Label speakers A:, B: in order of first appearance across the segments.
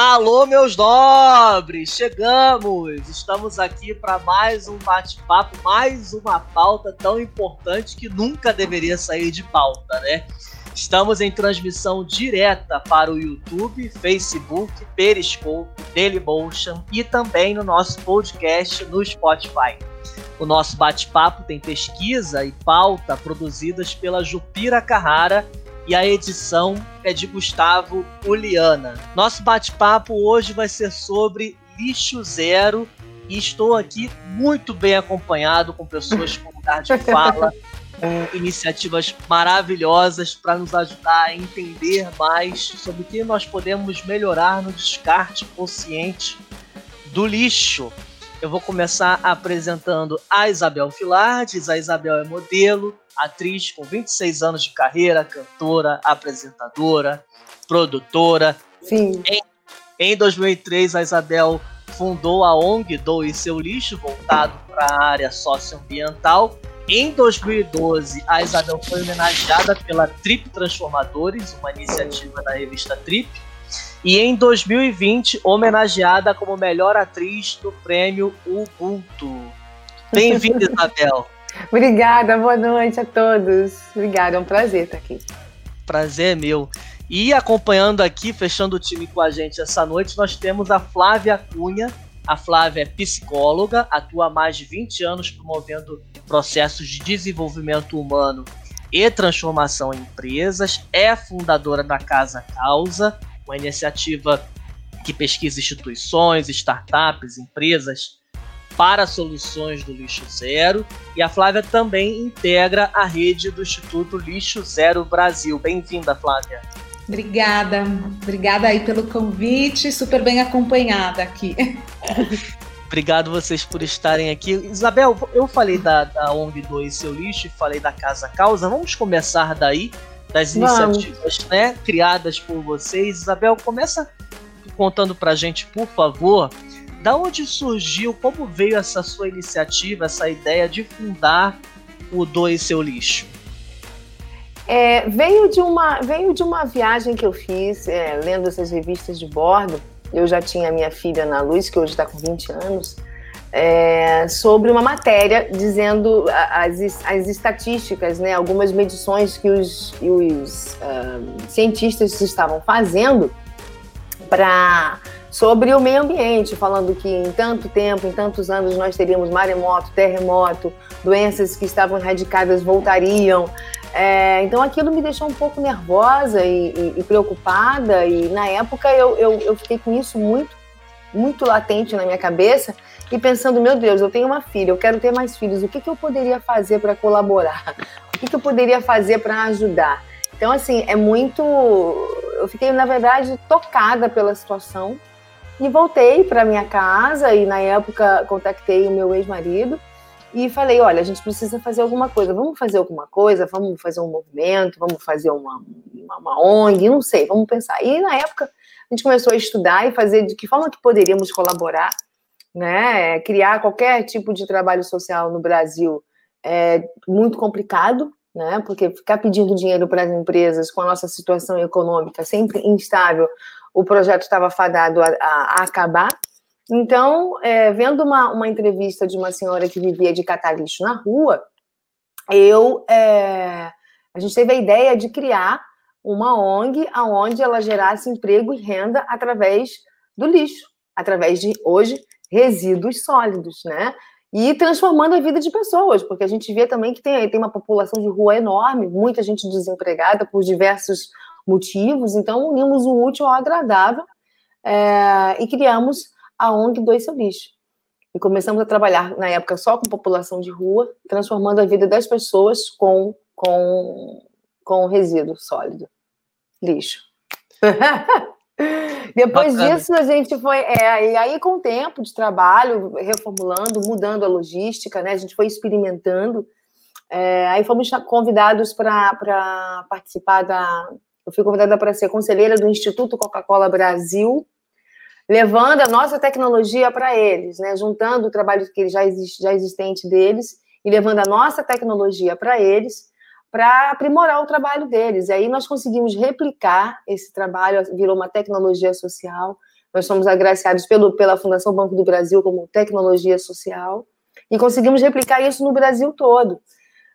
A: Alô, meus nobres! Chegamos! Estamos aqui para mais um bate-papo, mais uma pauta tão importante que nunca deveria sair de pauta, né? Estamos em transmissão direta para o YouTube, Facebook, Periscope, Dailymotion e também no nosso podcast no Spotify. O nosso bate-papo tem pesquisa e pauta produzidas pela Jupira Carrara e a edição é de Gustavo Uliana. Nosso bate-papo hoje vai ser sobre lixo zero e estou aqui muito bem acompanhado com pessoas com lugar de fala, com iniciativas maravilhosas para nos ajudar a entender mais sobre o que nós podemos melhorar no descarte consciente do lixo. Eu vou começar apresentando a Isabel Filardes. A Isabel é modelo, atriz com 26 anos de carreira, cantora, apresentadora, produtora.
B: Sim.
A: Em, em 2003, a Isabel fundou a ONG Doe Seu Lixo, voltado para a área socioambiental. Em 2012, a Isabel foi homenageada pela Trip Transformadores, uma iniciativa da revista Trip. E em 2020, homenageada como melhor atriz do prêmio Ubuntu. Bem-vinda, Isabel.
B: Obrigada, boa noite a todos. Obrigada, é um prazer estar aqui.
A: Prazer é meu. E acompanhando aqui, fechando o time com a gente essa noite, nós temos a Flávia Cunha. A Flávia é psicóloga, atua há mais de 20 anos promovendo processos de desenvolvimento humano e transformação em empresas. É fundadora da Casa Causa, uma iniciativa que pesquisa instituições, startups, empresas para soluções do lixo zero. E a Flávia também integra a rede do Instituto Lixo Zero Brasil. Bem-vinda, Flávia.
C: Obrigada, obrigada aí pelo convite, super bem acompanhada aqui.
A: Obrigado vocês por estarem aqui. Isabel, eu falei da, da ONG Doe Seu Lixo e falei da Casa Causa. Vamos começar daí, das iniciativas né, criadas por vocês. Isabel, começa contando pra gente, por favor, da onde surgiu, como veio essa sua iniciativa, essa ideia de fundar o Doe Seu Lixo?
B: É, veio, de uma, veio de uma viagem que eu fiz, é, lendo essas revistas de bordo. Eu já tinha minha filha Ana Luz, que hoje está com 20 anos, é, sobre uma matéria dizendo as, as estatísticas, né, algumas medições que os, os uh, cientistas estavam fazendo para sobre o meio ambiente, falando que em tanto tempo, em tantos anos, nós teríamos maremoto, terremoto, doenças que estavam erradicadas voltariam. É, então aquilo me deixou um pouco nervosa e, e, e preocupada, e na época eu, eu, eu, fiquei com isso muito, muito latente na minha cabeça e pensando: meu Deus, eu tenho uma filha, eu quero ter mais filhos, o que, que eu poderia fazer para colaborar? O que, que eu poderia fazer para ajudar? Então, assim, é muito. Eu fiquei, na verdade, tocada pela situação e voltei para minha casa e na época contactei o meu ex-marido e falei, olha, a gente precisa fazer alguma coisa, vamos fazer alguma coisa, vamos fazer um movimento, vamos fazer uma, uma, uma ONG, não sei, vamos pensar. E na época a gente começou a estudar e fazer de que forma que poderíamos colaborar, né? Criar qualquer tipo de trabalho social no Brasil é muito complicado, né? Porque ficar pedindo dinheiro para as empresas com a nossa situação econômica sempre instável o projeto estava fadado a, a, acabar. Então, é, vendo uma, uma entrevista de uma senhora que vivia de catar lixo na rua, eu é, a gente teve a ideia de criar uma ONG aonde ela gerasse emprego e renda através do lixo, através de hoje resíduos sólidos, né? E transformando a vida de pessoas, porque a gente vê também que tem, tem uma população de rua enorme, muita gente desempregada por diversos motivos, então unimos o útil ao agradável é, e criamos a ONG Dois Seu Lixo. E começamos a trabalhar, na época, só com população de rua, transformando a vida das pessoas com, com, com resíduo sólido, lixo. Depois Bacana. disso, a gente foi. É, e aí, com o tempo de trabalho, reformulando, mudando a logística, né? A gente foi experimentando. É, aí fomos convidados para participar da, eu fui convidada para ser conselheira do Instituto Coca-Cola Brasil, levando a nossa tecnologia para eles, né? juntando o trabalho que já, existe, já existente deles e levando a nossa tecnologia para eles, para aprimorar o trabalho deles. E aí nós conseguimos replicar esse trabalho, virou uma tecnologia social, Nós somos agraciados pelo, pela Fundação Banco do Brasil como tecnologia social e conseguimos replicar isso no Brasil todo.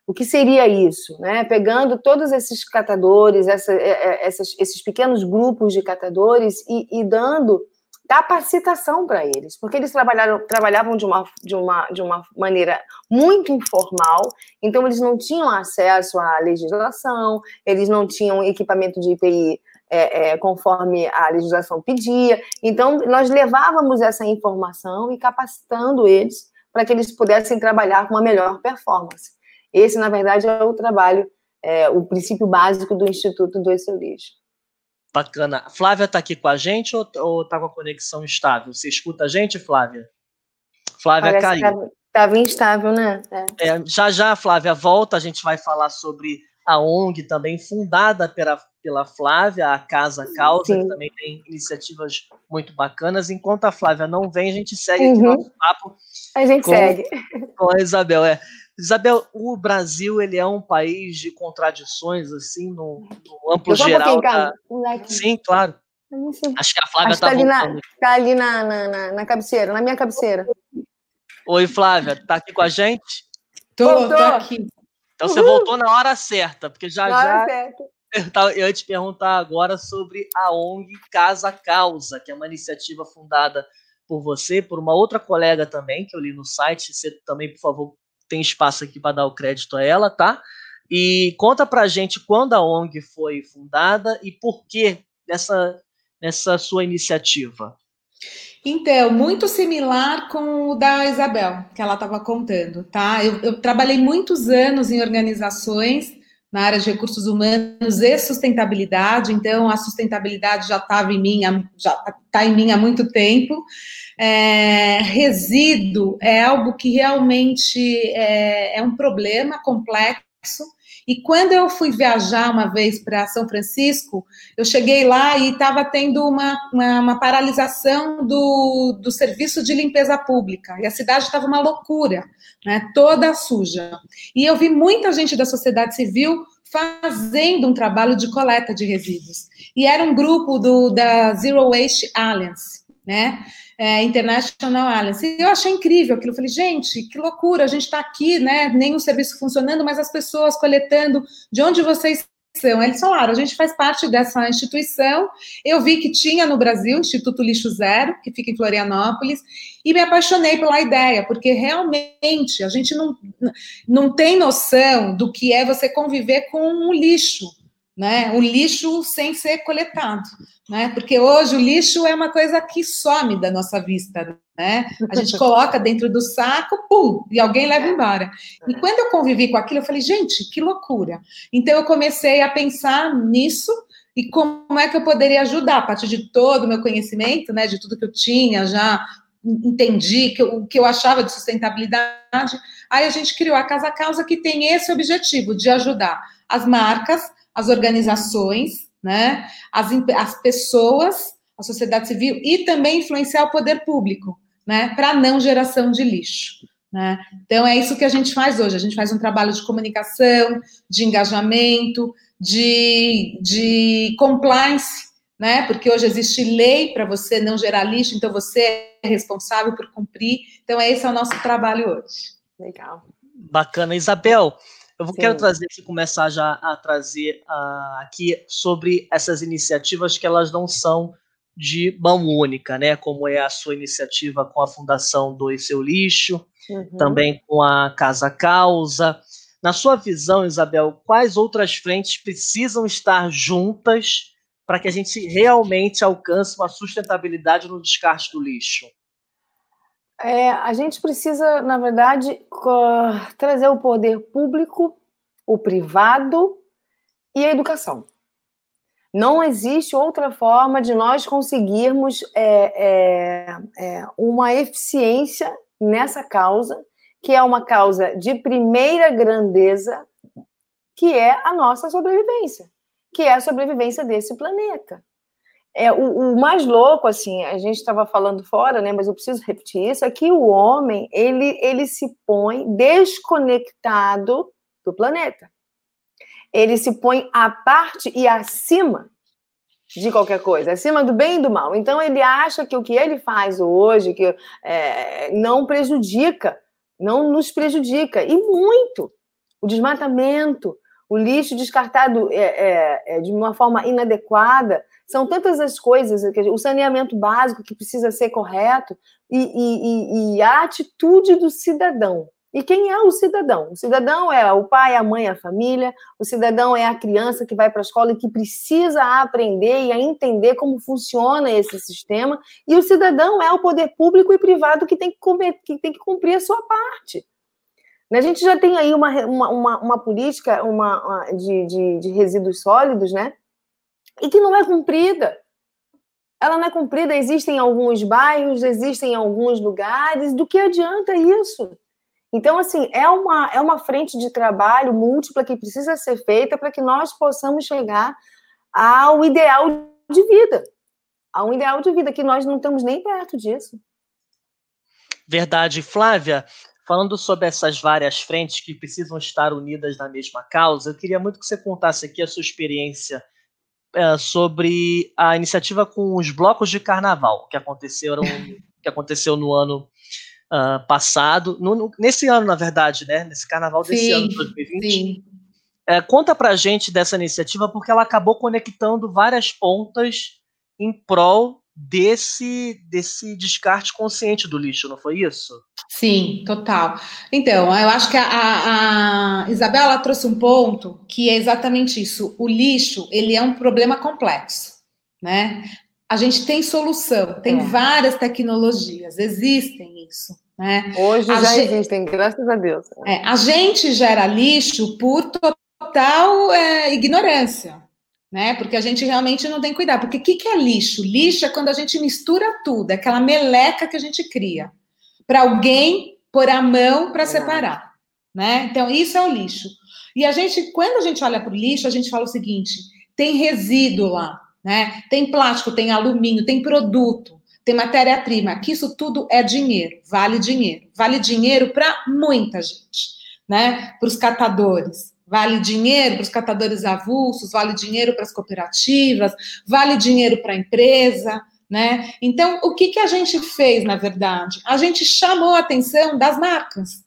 B: O que seria isso? Né? Pegando todos esses catadores, essa, é, é, essas, esses pequenos grupos de catadores e, e dando capacitação para eles, porque eles trabalharam, trabalhavam de uma, de, uma, de uma maneira muito informal, então eles não tinham acesso à legislação, eles não tinham equipamento de IPI é, é, conforme a legislação pedia, então nós levávamos essa informação e capacitando eles para que eles pudessem trabalhar com uma melhor performance. Esse, na verdade, é o trabalho, é, o princípio básico do Instituto do Lixo.
A: Bacana. Flávia está aqui com a gente ou, está com a conexão estável? Você escuta a gente, Flávia? Flávia Parece caiu.
B: Estava instável, né?
A: É. É, já já a Flávia volta, a gente vai falar sobre a ONG também, fundada pela, pela Flávia, a Casa Causa, Sim. que também tem iniciativas muito bacanas. Enquanto a Flávia não vem, a gente segue uhum. aqui nosso papo.
B: A gente
A: com,
B: segue.
A: Com a Isabel. É. Isabel, o Brasil ele é um país de contradições, assim, no, no amplo geral. Da... Sim, claro. Acho que a Flávia está tá
B: ali, na, tá ali na, na, na, cabeceira, na minha cabeceira.
A: Oi, Flávia, tá aqui com a gente?
C: Tô, tô aqui.
A: Então Uhul. você voltou na hora certa, porque já na já. Certa. Eu ia te perguntar agora sobre a ONG Casa Causa, que é uma iniciativa fundada por você, por uma outra colega também, que eu li no site. Você também, por favor, tem espaço aqui para dar o crédito a ela, tá? E conta pra gente quando a ONG foi fundada e por que dessa, dessa sua iniciativa.
C: Então, muito similar com o da Isabel, que ela estava contando, tá? Eu, eu, trabalhei muitos anos em organizações na área de recursos humanos e sustentabilidade, então a sustentabilidade já estava em mim, já está em mim há muito tempo. É, resíduo é algo que realmente é, é um problema complexo. E quando eu fui viajar uma vez para São Francisco, eu cheguei lá e estava tendo uma, uma, uma, paralisação do, do serviço de limpeza pública. E a cidade estava uma loucura, né, toda suja. E eu vi muita gente da sociedade civil fazendo um trabalho de coleta de resíduos. E era um grupo do, da Zero Waste Alliance, né? É, International Alliance. E eu achei incrível aquilo. Eu falei, gente, que loucura, a gente está aqui, né? O serviço funcionando, mas as pessoas coletando. De onde vocês são? Eles falaram, a gente faz parte dessa instituição. Eu vi que tinha no Brasil, Instituto Lixo Zero, que fica em Florianópolis, e me apaixonei pela ideia, porque realmente a gente não, não tem noção do que é você conviver com um lixo né? O lixo sem ser coletado, né? Porque hoje o lixo é uma coisa que some da nossa vista, né? A gente coloca dentro do saco, pum, e alguém leva embora. E quando eu convivi com aquilo, eu falei, gente, que loucura. Então eu comecei a pensar nisso e como é que eu poderia ajudar a partir de todo o meu conhecimento, né? De tudo que eu tinha já entendi que o que eu achava de sustentabilidade. Aí a gente criou a Casa Causa que tem esse objetivo de ajudar as marcas as organizações, né, as, as pessoas, a sociedade civil e também influenciar o poder público, né, para não geração de lixo. Né? Então é isso que a gente faz hoje. A gente faz um trabalho de comunicação, de engajamento, de, de compliance, né? Porque hoje existe lei para você não gerar lixo, então você é responsável por cumprir. Então esse é o nosso trabalho hoje.
B: Legal.
A: Bacana, Isabel. Eu Sim. quero trazer aqui, começar já a trazer uh, aqui sobre essas iniciativas que elas não são de mão única, né? Como é a sua iniciativa com a Fundação Doe Seu Lixo, uhum. também com a Casa Causa. Na sua visão, Isabel, quais outras frentes precisam estar juntas para que a gente realmente alcance uma sustentabilidade no descarte do lixo?
B: É, a gente precisa, na verdade, trazer o poder público, o privado e a educação. Não existe outra forma de nós conseguirmos é, é, é, uma eficiência nessa causa, que é uma causa de primeira grandeza, que é a nossa sobrevivência, que é a sobrevivência desse planeta. É, o, o, mais louco, assim, a gente estava falando fora, né, mas eu preciso repetir isso, é que o homem, ele, ele se põe desconectado do planeta. Ele se põe à parte e acima de qualquer coisa, acima do bem e do mal. Então ele acha que o que ele faz hoje que é, não prejudica, não nos prejudica e muito. O desmatamento, o lixo descartado é, é, é de uma forma inadequada, são tantas as coisas, o saneamento básico que precisa ser correto e, e, e, a atitude do cidadão. E quem é o cidadão? O cidadão é o pai, a mãe, a família, o cidadão é a criança que vai para a escola e que precisa aprender e a entender como funciona esse sistema, e o cidadão é o poder público e privado que tem que, comer, que, tem que cumprir a sua parte. A gente já tem aí uma, uma, uma, uma política uma, uma de, de, de resíduos sólidos, né? E que não é cumprida ela não é cumprida, existem alguns bairros, existem alguns lugares, do que adianta isso? Então, assim, é uma, é uma frente de trabalho múltipla que precisa ser feita para que nós possamos chegar ao ideal de vida. A um ideal de vida que nós não estamos nem perto disso.
A: Verdade. Flávia, falando sobre essas várias frentes que precisam estar unidas na mesma causa, eu queria muito que você contasse aqui a sua experiência é, sobre a iniciativa com os blocos de carnaval que aconteceram que aconteceu no ano uh, passado, no, nesse ano, na verdade, né? Nesse carnaval desse sim, ano, 2020. Sim. É, conta pra gente dessa iniciativa, porque ela acabou conectando várias pontas em prol desse, desse descarte consciente do lixo, não foi isso?
C: Sim, total. Então, eu acho que a, a, a Isabela trouxe um ponto que é exatamente isso. O lixo, ele é um problema complexo, né? A gente tem solução, tem é. várias tecnologias, existem isso. Né?
B: Hoje a já gente, existem, graças a Deus.
C: É, a gente gera lixo por total é, ignorância, né? Porque a gente realmente não tem cuidado. Porque o que, que é lixo? Lixo é quando a gente mistura tudo, é aquela meleca que a gente cria para alguém pôr a mão para separar, né? Então isso é o lixo. E a gente, quando a gente olha para o lixo, a gente fala o seguinte: tem resíduo lá, né? Tem plástico, tem alumínio, tem produto tem matéria-prima, que isso tudo é dinheiro, vale dinheiro. Vale dinheiro para muita gente, né? Para os catadores, vale dinheiro para os catadores avulsos, vale dinheiro para as cooperativas, vale dinheiro para a empresa, né? Então, o que, que a gente fez, na verdade? A gente chamou a atenção das marcas,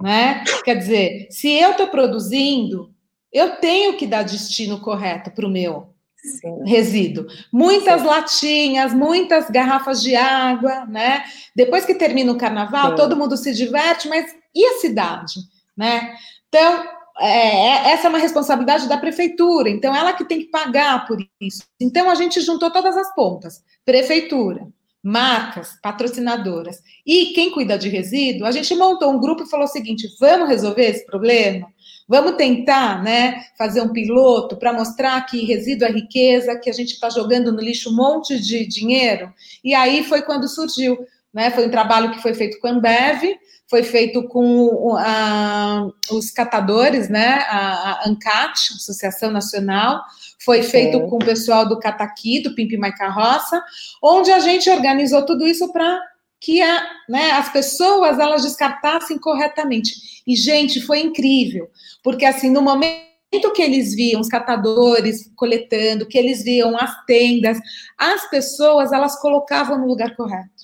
C: né? Quer dizer, se eu estou produzindo, eu tenho que dar destino correto para o meu, Sim. resíduo. Muitas Sim. latinhas, muitas garrafas de água, né? Depois que termina o carnaval, Sim. todo mundo se diverte, mas e a cidade, né? Então, é, é, essa é uma responsabilidade da prefeitura, então ela que tem que pagar por isso. Então a gente juntou todas as pontas: prefeitura, marcas, patrocinadoras e quem cuida de resíduo. A gente montou um grupo e falou o seguinte: vamos resolver esse problema? Vamos tentar, né, fazer um piloto para mostrar que resíduo é riqueza, que a gente está jogando no lixo um monte de dinheiro. E aí foi quando surgiu, né? Foi um trabalho que foi feito com a Ambev, foi feito com a, os catadores, né? A, a ANCAT, Associação Nacional, foi feito com o pessoal do Cataqui, do Pimp My Carroça, onde a gente organizou tudo isso para que a, né, as pessoas elas descartassem corretamente. E, gente, foi incrível, porque assim, no momento que eles viam os catadores coletando, que eles viam as tendas, as pessoas elas colocavam no lugar correto.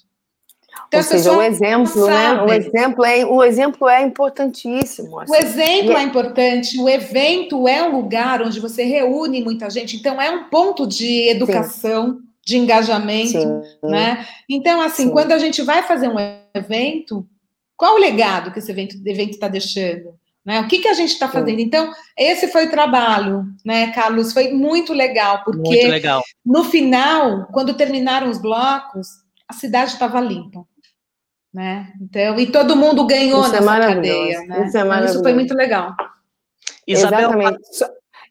B: Então, Ou seja, o exemplo, né? O exemplo é, o exemplo é importantíssimo.
C: Assim. O exemplo é... é importante, o evento é um lugar onde você reúne muita gente, então é um ponto de educação. Sim de engajamento, Sim. né? Então, assim, Sim. quando a gente vai fazer um evento, qual o legado que esse evento está deixando? Né? O que, que a gente está fazendo? Então, esse foi o trabalho, né, Carlos? Foi muito legal, porque muito legal. no final, quando terminaram os blocos, a cidade estava limpa. Né? Então, e todo mundo ganhou Isso é nessa é cadeia. Né? Isso, é então, Isso foi muito legal.
B: Isabel, Exatamente.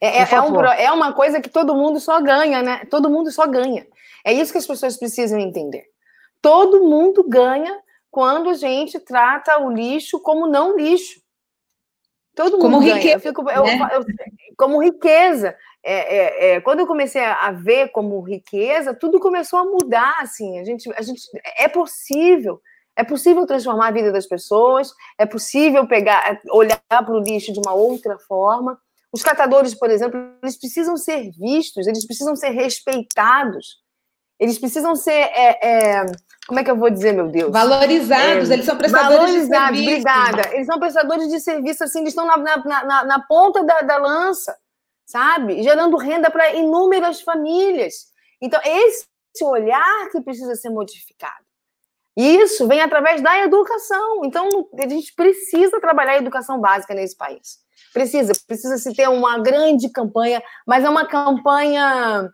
B: É, é, é, um, é uma coisa que todo mundo só ganha, né? Todo mundo só ganha. É isso que as pessoas precisam entender. Todo mundo ganha quando a gente trata o lixo como não lixo. Todo mundo como ganha. Riqueza, eu fico, eu, né? eu, como riqueza. É, é, é, quando eu comecei a ver como riqueza, tudo começou a mudar. Assim, a gente, a gente é possível. É possível transformar a vida das pessoas. É possível pegar, olhar para o lixo de uma outra forma. Os catadores, por exemplo, eles precisam ser vistos, eles precisam ser respeitados, eles precisam ser. É, é, como é que eu vou dizer, meu Deus?
C: Valorizados, é, eles são prestadores valorizados, de
B: serviço. Obrigada. Eles são prestadores de serviço, assim, eles estão na, na, na, na ponta da, da lança, sabe? Gerando renda para inúmeras famílias. Então, esse olhar que precisa ser modificado. E isso vem através da educação. Então, a gente precisa trabalhar a educação básica nesse país. Precisa, precisa se ter uma grande campanha, mas é uma campanha.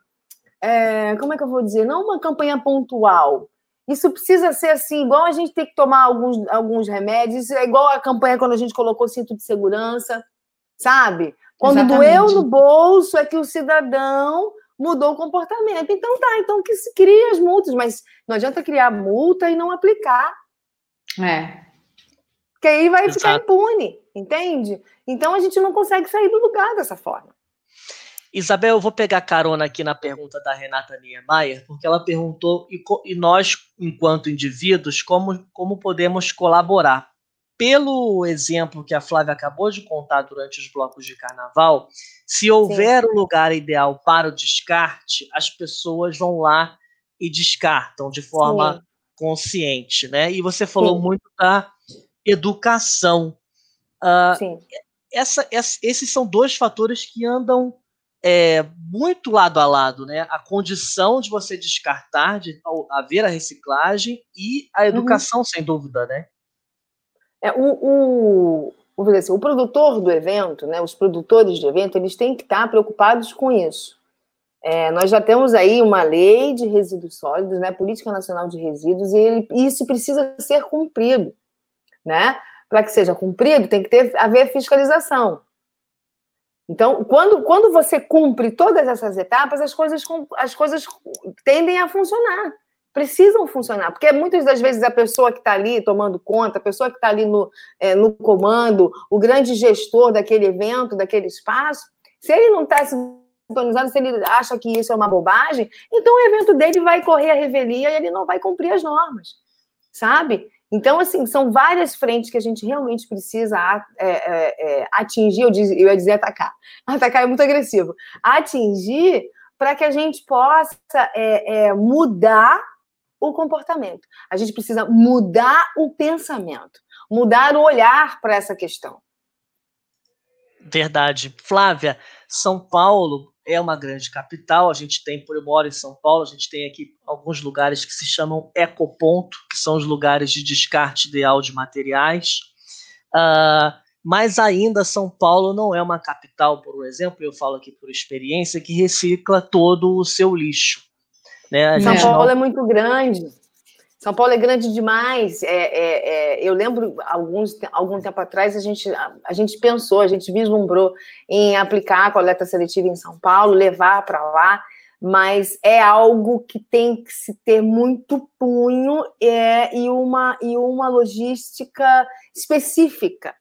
B: É, como é que eu vou dizer? Não uma campanha pontual. Isso precisa ser assim, igual a gente tem que tomar alguns, alguns remédios, é igual a campanha quando a gente colocou cinto de segurança, sabe? Quando Exatamente. doeu no bolso é que o cidadão mudou o comportamento. Então tá, então que se crie as multas, mas não adianta criar multa e não aplicar.
C: É.
B: Porque aí vai Exato. ficar impune, entende? Então a gente não consegue sair do lugar dessa forma.
A: Isabel, eu vou pegar carona aqui na pergunta da Renata Niemeyer, porque ela perguntou, e, e nós, enquanto indivíduos, como, como podemos colaborar? Pelo exemplo que a Flávia acabou de contar durante os blocos de carnaval, se houver o um lugar ideal para o descarte, as pessoas vão lá e descartam de forma Sim. consciente, né? E você falou Sim. muito da educação. Uh, Sim. Essa, essa, esses são dois fatores que andam é, muito lado a lado, né? A condição de você descartar, de haver a reciclagem e a uhum. educação, uhum. sem dúvida, né?
B: É, o, o, assim, o produtor do evento, né, os produtores do evento, eles têm que estar preocupados com isso. É, nós já temos aí uma lei de resíduos sólidos, né, Política Nacional de Resíduos, e ele, isso precisa ser cumprido. Né? Para que seja cumprido, tem que ter, haver fiscalização. Então, quando, quando você cumpre todas essas etapas, as coisas, as coisas tendem a funcionar precisam funcionar, porque muitas das vezes a pessoa que está ali tomando conta, a pessoa que está ali no, é, no comando, o grande gestor daquele evento, daquele espaço, se ele não está sintonizado, se ele acha que isso é uma bobagem, então o evento dele vai correr a revelia e ele não vai cumprir as normas, sabe? Então, assim, são várias frentes que a gente realmente precisa é, é, é, atingir, eu, diz, eu ia dizer atacar. Atacar é muito agressivo. Atingir para que a gente possa é, é, mudar o comportamento. A gente precisa mudar o pensamento, mudar o olhar para essa questão.
A: Verdade. Flávia, São Paulo é uma grande capital, a gente tem, por eu moro em São Paulo, a gente tem aqui alguns lugares que se chamam ecoponto, que são os lugares de descarte ideal de materiais. Uh, mas ainda São Paulo não é uma capital, por exemplo, eu falo aqui por experiência, que recicla todo o seu lixo.
B: Né? São Paulo não... é muito grande. São Paulo é grande demais. É, é, é, eu lembro, alguns, algum tempo atrás, a gente, a, a, gente pensou, a gente vislumbrou em aplicar a coleta seletiva em São Paulo, levar para lá, mas é algo que tem que se ter muito punho é, e, uma, e uma logística específica.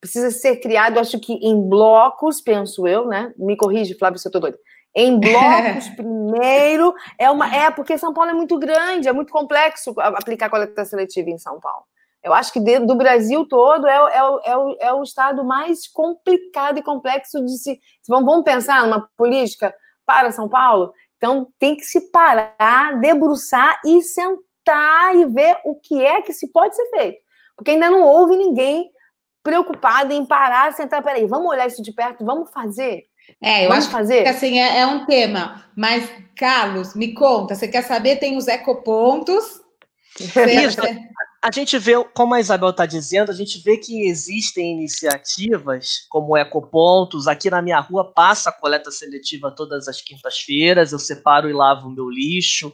B: Precisa ser criado, acho que em blocos, penso eu, né? Me corrige, Flávio, se eu estou doida em blocos primeiro. É, uma, é porque São Paulo é muito grande, é muito complexo aplicar coleta seletiva em São Paulo. Eu acho que do Brasil todo é, é, é, o, é o estado mais complicado e complexo de se. Vamos, vamos pensar numa política para São Paulo? Então tem que se parar, debruçar e sentar e ver o que é que se pode ser feito. Porque ainda não houve ninguém preocupado em parar, sentar, peraí, vamos olhar isso de perto, vamos fazer.
C: É, eu Vamos acho fazer? que assim, é, é, um tema. Mas, Carlos, me conta, você quer saber? Tem os ecopontos.
A: Isso. A gente vê, como a Isabel está dizendo, a gente vê que existem iniciativas como ecopontos. Aqui na minha rua passa a coleta seletiva todas as quintas-feiras, eu separo e lavo o meu lixo.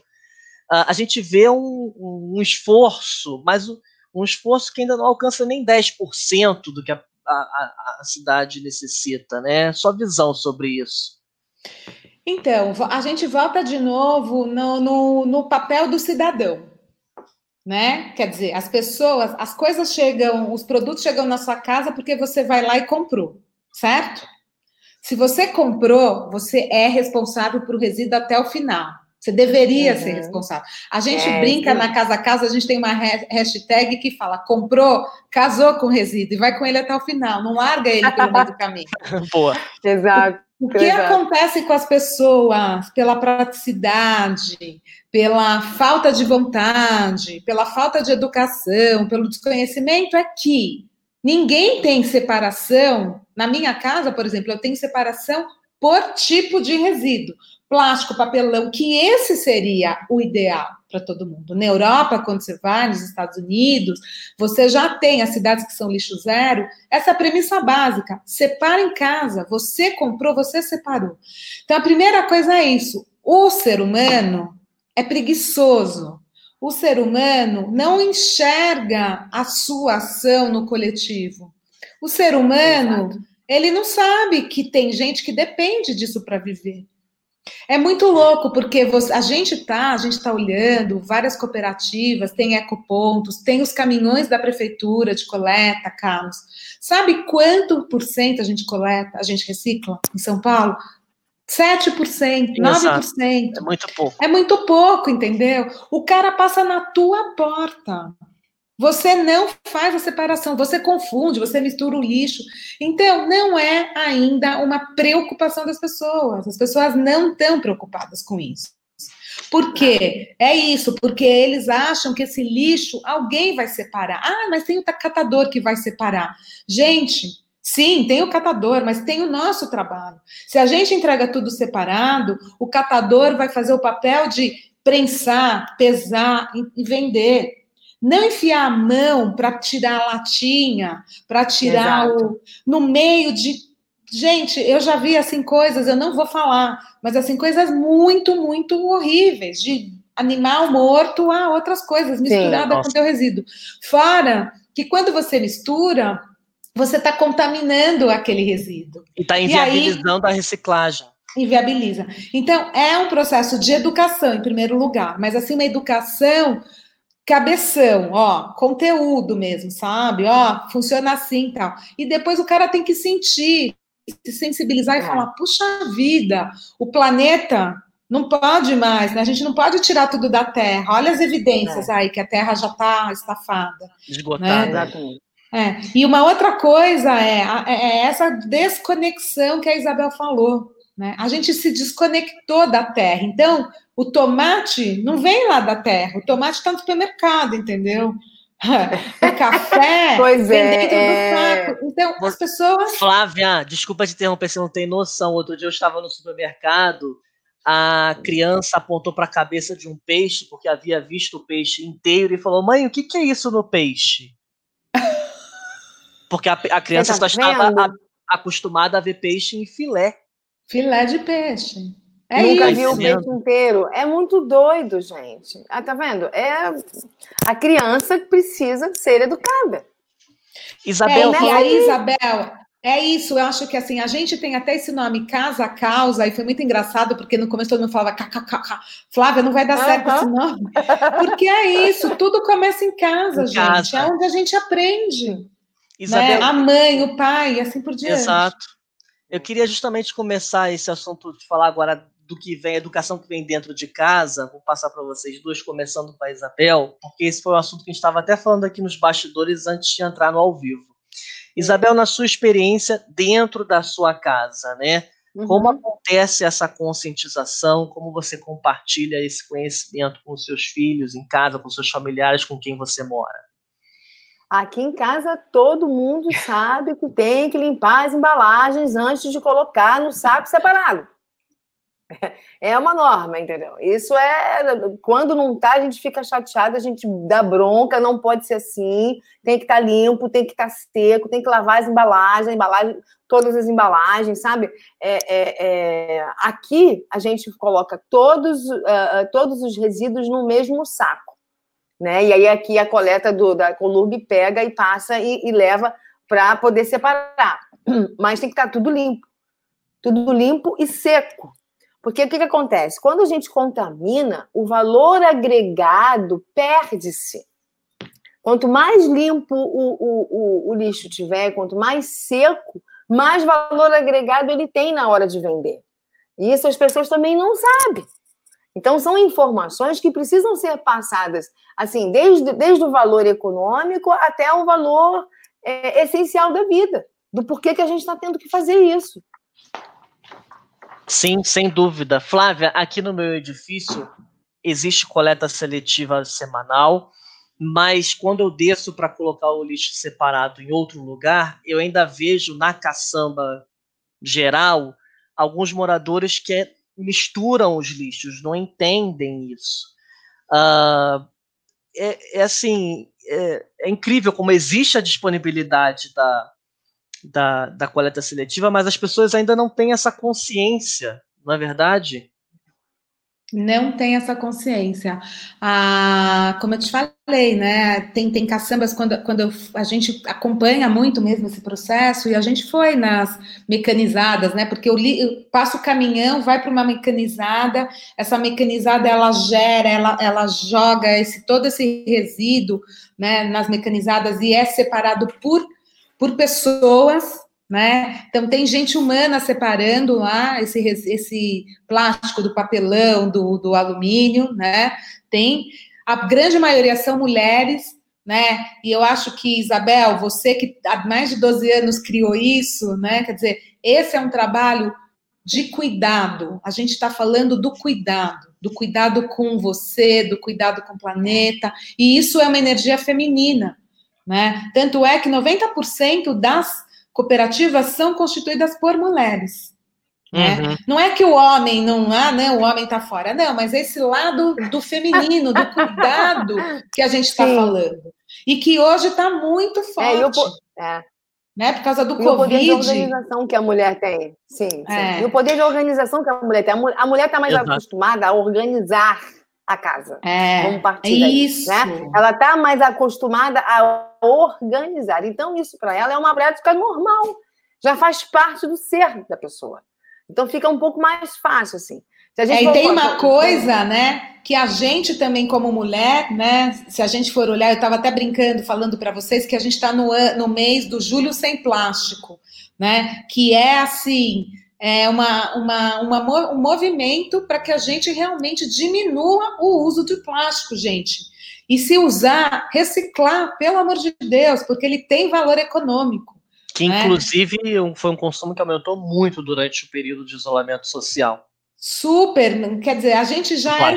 A: Uh, a gente vê um, um esforço, mas um esforço que ainda não alcança nem 10% do que a a, a, cidade necessita, né? Sua visão sobre isso.
C: Então, a gente volta de novo no, no, no, papel do cidadão, né? Quer dizer, as pessoas, as coisas chegam, os produtos chegam na sua casa porque você vai lá e comprou, certo? Se você comprou, você é responsável por resíduo até o final. Você deveria uhum. ser responsável. A gente é, brinca sim. na Casa a Casa, a gente tem uma hashtag que fala: comprou, casou com resíduo e vai com ele até o final. Não larga ele pelo meio do caminho.
A: Boa.
B: Exato.
C: O que Exato. acontece com as pessoas pela praticidade, pela falta de vontade, pela falta de educação, pelo desconhecimento é que ninguém tem separação. Na minha casa, por exemplo, eu tenho separação por tipo de resíduo plástico, papelão, que esse seria o ideal para todo mundo. Na Europa, quando você vai, nos Estados Unidos, você já tem as cidades que são lixo zero, essa é premissa básica. Separa em casa, você comprou, você separou. Então, a primeira coisa é isso. O ser humano é preguiçoso. O ser humano não enxerga a sua ação no coletivo. O ser humano, Exato. ele não sabe que tem gente que depende disso para viver. É muito louco, porque você, a gente tá, a gente tá olhando várias cooperativas, tem ecopontos, tem os caminhões da prefeitura de coleta, Carlos. Sabe quanto por cento a gente coleta, a gente recicla em São Paulo? 7%, 9%.
A: É muito pouco.
C: É muito pouco, entendeu? O cara passa na tua porta. Você não faz a separação, você confunde, você mistura o lixo. Então, não é ainda uma preocupação das pessoas. As pessoas não estão preocupadas com isso. Por quê? É isso, porque eles acham que esse lixo alguém vai separar. Ah, mas tem o catador que vai separar. Gente, sim, tem o catador, mas tem o nosso trabalho. Se a gente entrega tudo separado, o catador vai fazer o papel de prensar, pesar e vender. Não enfiar a mão para tirar a latinha, para tirar Exato. o. no meio de. Gente, eu já vi assim coisas, eu não vou falar, mas assim, coisas muito, muito horríveis, de animal morto a outras coisas, misturada com teu resíduo. Fora que quando você mistura, você está contaminando aquele resíduo.
A: E está inviabilizando aí, a reciclagem.
C: Inviabiliza. Então, é um processo de educação, em primeiro lugar, mas assim, uma educação cabeção, ó, conteúdo mesmo, sabe? Ó, funciona assim e tal. E depois o cara tem que sentir, se sensibilizar e é. falar: puxa vida, o planeta não pode mais, né? A gente não pode tirar tudo da Terra. Olha as evidências é. aí que a Terra já está estafada.
A: Esgotada.
C: Né? É. E uma outra coisa é, é, é essa desconexão que a Isabel falou. Né? A gente se desconectou da terra. Então, o tomate não vem lá da terra, o tomate está no supermercado, entendeu? O café
B: pois
C: vem
B: é,
C: dentro
B: é...
C: do saco. Então, as pessoas.
A: Flávia, desculpa te interromper, você não tem noção. Outro dia eu estava no supermercado, a criança apontou para a cabeça de um peixe, porque havia visto o peixe inteiro, e falou: Mãe, o que, que é isso no peixe? Porque a, a criança tá só estava a, acostumada a ver peixe em filé.
C: Filé de peixe. É
B: Nunca
C: isso.
B: viu o peixe inteiro. É muito doido, gente. Ah, tá vendo? É a criança que precisa ser educada.
C: Isabel, é, e aí, Isabel, é isso, eu acho que assim, a gente tem até esse nome Casa Causa, e foi muito engraçado, porque no começo todo mundo falava KKK. Flávia, não vai dar certo esse nome. Porque é isso, tudo começa em casa, em gente. Casa. É onde a gente aprende. Né? Isabel, né? A mãe, o pai, e assim por diante.
A: Exato. Eu queria justamente começar esse assunto de falar agora do que vem, educação que vem dentro de casa. Vou passar para vocês dois, começando com a Isabel, porque esse foi um assunto que a gente estava até falando aqui nos bastidores antes de entrar no ao vivo. Isabel, na sua experiência dentro da sua casa, né? Uhum. Como acontece essa conscientização? Como você compartilha esse conhecimento com seus filhos em casa, com seus familiares, com quem você mora?
B: Aqui em casa todo mundo sabe que tem que limpar as embalagens antes de colocar no saco separado. É uma norma, entendeu? Isso é. Quando não tá, a gente fica chateado, a gente dá bronca, não pode ser assim, tem que estar tá limpo, tem que estar tá seco, tem que lavar as embalagens, embalagem, todas as embalagens, sabe? É, é, é... Aqui a gente coloca todos, uh, todos os resíduos no mesmo saco né? E aí aqui a coleta do, da Colurb pega e passa e, e leva para poder separar. Mas tem que estar tá tudo limpo. Tudo limpo e seco. Porque o que, que acontece? Quando a gente contamina, o valor agregado perde-se. Quanto mais limpo o, o, o, o lixo tiver, quanto mais seco, mais valor agregado ele tem na hora de vender. E isso as pessoas também não sabem. Então, são informações que precisam ser passadas, assim, desde, desde o valor econômico até o valor é, essencial da vida, do porquê que a gente está tendo que fazer isso.
A: Sim, sem dúvida. Flávia, aqui no meu edifício existe coleta seletiva semanal, mas quando eu desço para colocar o lixo separado em outro lugar, eu ainda vejo na caçamba geral alguns moradores que misturam os lixos, não entendem isso. Uh, é, é, assim, é, é, incrível como existe a disponibilidade da, da, da coleta seletiva, mas as pessoas ainda não têm essa consciência, não é verdade?
C: Não tem essa consciência. Ah, como eu te falei, né? Tem, tem caçambas quando, quando a gente acompanha muito mesmo esse processo, e a gente foi nas mecanizadas, né? Porque eu, li, eu passo o caminhão, vai para uma mecanizada, essa mecanizada ela gera, ela, ela joga esse todo esse resíduo né, nas mecanizadas e é separado por, por pessoas né? Então tem gente humana separando lá esse, esse plástico do papelão, do, do alumínio, né? Tem a grande maioria são mulheres, né? E eu acho que Isabel, você que há mais de 12 anos criou isso, né? Quer dizer, esse é um trabalho de cuidado. A gente está falando do cuidado, do cuidado com você, do cuidado com o planeta, e isso é uma energia feminina, né? Tanto é que 90% das cooperativas são constituídas por mulheres. Né? Uhum. Não é que o homem não, ah, não, o homem está fora, não, mas esse lado do feminino, do cuidado que a gente está falando. E que hoje está muito forte. É, eu, é. Né, por causa do e Covid. o poder de
B: organização que a mulher tem. Sim, sim. É. E o poder de organização que a mulher tem. A mulher está mais Exato. acostumada a organizar a casa. É, Vamos partir daí, isso. Né? Ela está mais acostumada a organizar. Então, isso para ela é uma prática normal. Já faz parte do ser da pessoa. Então, fica um pouco mais fácil, assim.
C: É, e tem uma coisa, né, que a gente também como mulher, né, se a gente for olhar, eu estava até brincando, falando para vocês que a gente está no, no mês do Julho Sem Plástico, né, que é assim, é uma, uma, uma, um movimento para que a gente realmente diminua o uso de plástico, gente. E se usar, reciclar, pelo amor de Deus, porque ele tem valor econômico.
A: Que né? inclusive foi um consumo que aumentou muito durante o período de isolamento social.
C: Super, quer dizer, a gente já é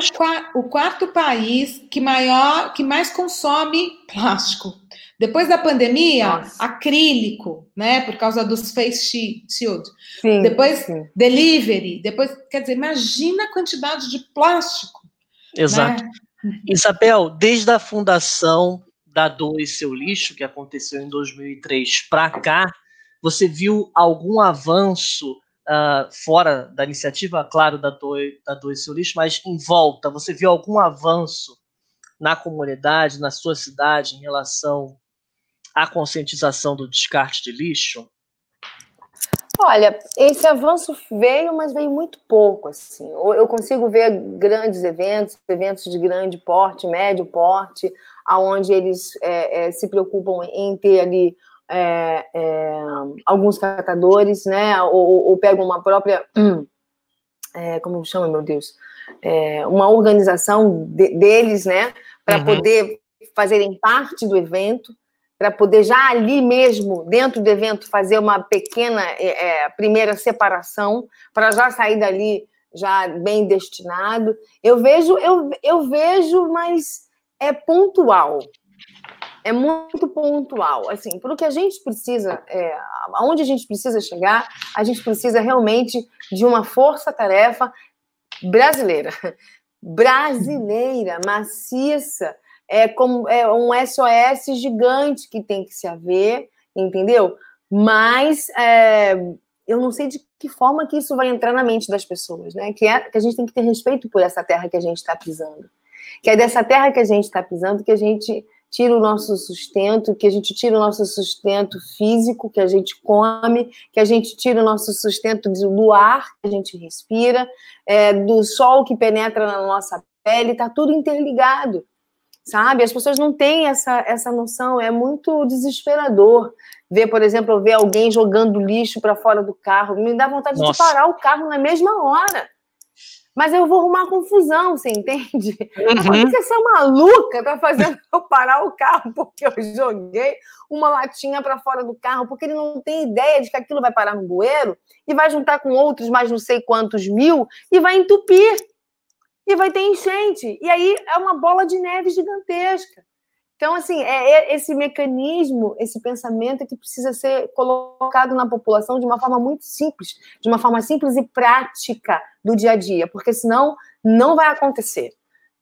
C: o quarto país que maior, que mais consome plástico. Depois da pandemia, Nossa. acrílico, né? Por causa dos face shield. Sim, depois sim. delivery, depois, quer dizer, imagina a quantidade de plástico.
A: Exato. Né? Isabel, desde a fundação da Doe Seu Lixo, que aconteceu em 2003 para cá, você viu algum avanço uh, fora da iniciativa, claro, da Doe, da Doe Seu Lixo, mas em volta, você viu algum avanço na comunidade, na sua cidade, em relação a conscientização do descarte de lixo?
B: Olha, esse avanço veio, mas veio muito pouco. Assim. Eu consigo ver grandes eventos, eventos de grande porte, médio porte, aonde eles é, é, se preocupam em ter ali é, é alguns catadores, né? Ou, ou pegam uma própria, é, como chama, meu Deus, é, uma organização de, deles, né? Para uhum. poder fazerem parte do evento para poder já ali mesmo, dentro do evento, fazer uma pequena é, é primeira separação, para já sair dali já bem destinado. Eu vejo, eu, eu vejo, mas é pontual. É muito pontual. Assim, para o que a gente precisa, é, aonde a gente precisa chegar, a gente precisa realmente de uma força-tarefa brasileira. Brasileira, maciça, é como é um SOS gigante que tem que se haver, entendeu? Mas é, eu não sei de que forma que isso vai entrar na mente das pessoas, né? Que, é, que a gente tem que ter respeito por essa terra que a gente está pisando. Que é dessa terra que a gente está pisando que a gente tira o nosso sustento, que a gente tira o nosso sustento físico, que a gente come, que a gente tira o nosso sustento do ar que a gente respira, é, do sol que penetra na nossa pele, está tudo interligado sabe? As pessoas não têm essa, essa noção, é muito desesperador ver, por exemplo, ver alguém jogando lixo para fora do carro, me dá vontade Nossa. de parar o carro na mesma hora. Mas eu vou arrumar confusão, você entende? Uhum. Por essa maluca tá fazendo eu parar o carro porque eu joguei uma latinha para fora do carro, porque ele não tem ideia de que aquilo vai parar no bueiro e vai juntar com outros mais não sei quantos mil e vai entupir. E vai ter enchente. E aí é uma bola de neve gigantesca. Então, assim, é, é esse mecanismo, esse pensamento que precisa ser colocado na população de uma forma muito simples, de uma forma simples e prática do dia a dia, porque senão não vai acontecer,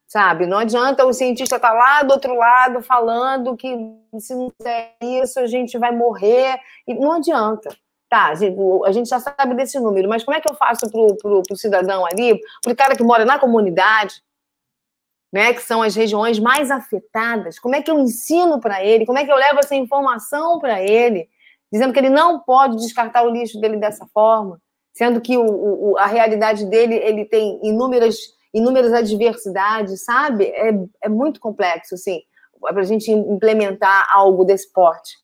B: sabe? Não adianta o cientista estar tá lá do outro lado falando que se não fizer isso a gente vai morrer, e não adianta. Tá, a gente, a gente já sabe desse número, mas como é que eu faço para o cidadão ali, para o cara que mora na comunidade, né, que são as regiões mais afetadas, como é que eu ensino para ele, como é que eu levo essa informação para ele, dizendo que ele não pode descartar o lixo dele dessa forma, sendo que o, o, a realidade dele ele tem inúmeras, inúmeras adversidades, sabe? É, é muito complexo, assim, para a gente implementar algo desse porte.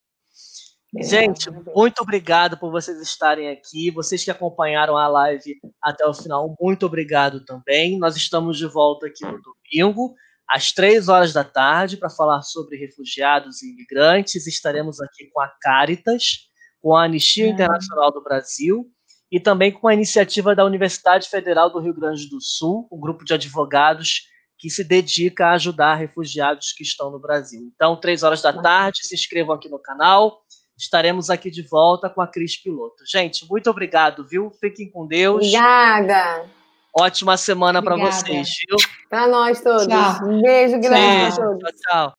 A: Gente, muito obrigado por vocês estarem aqui. Vocês que acompanharam a live até o final, muito obrigado também. Nós estamos de volta aqui no domingo, às três horas da tarde, para falar sobre refugiados e imigrantes. Estaremos aqui com a Caritas, com a Anistia Internacional do Brasil e também com a iniciativa da Universidade Federal do Rio Grande do Sul, um grupo de advogados que se dedica a ajudar refugiados que estão no Brasil. Então, três horas da tarde, se inscrevam aqui no canal estaremos aqui de volta com a Cris Piloto. Gente, muito obrigado, viu? Fiquem com Deus.
B: Obrigada.
A: Ótima semana para vocês, viu?
B: Para nós todos. Tchau. Um beijo grande.
A: Tchau, tchau.